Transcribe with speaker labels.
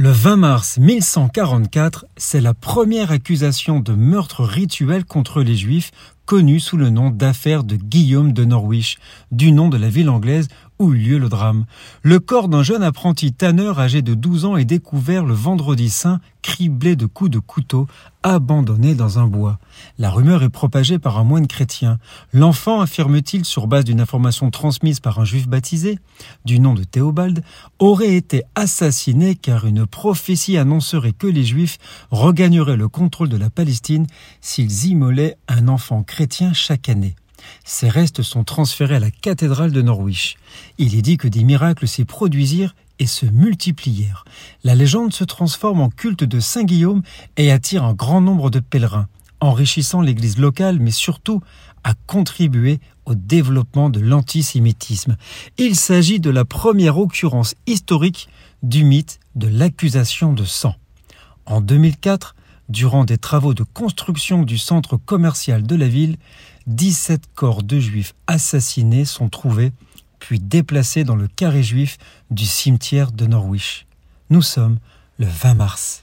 Speaker 1: Le 20 mars 1144, c'est la première accusation de meurtre rituel contre les Juifs connue sous le nom d'affaire de Guillaume de Norwich, du nom de la ville anglaise où eut lieu le drame. Le corps d'un jeune apprenti tanneur âgé de 12 ans est découvert le vendredi saint, criblé de coups de couteau, abandonné dans un bois. La rumeur est propagée par un moine chrétien. L'enfant, affirme-t-il sur base d'une information transmise par un juif baptisé, du nom de Théobald, aurait été assassiné car une prophétie annoncerait que les juifs regagneraient le contrôle de la Palestine s'ils immolaient un enfant chrétien chaque année. Ses restes sont transférés à la cathédrale de Norwich. Il est dit que des miracles s'y produisirent et se multiplièrent. La légende se transforme en culte de Saint Guillaume et attire un grand nombre de pèlerins, enrichissant l'église locale, mais surtout à contribuer au développement de l'antisémitisme. Il s'agit de la première occurrence historique du mythe de l'accusation de sang. En 2004, durant des travaux de construction du centre commercial de la ville, 17 corps de juifs assassinés sont trouvés puis déplacés dans le carré juif du cimetière de Norwich. Nous sommes le 20 mars.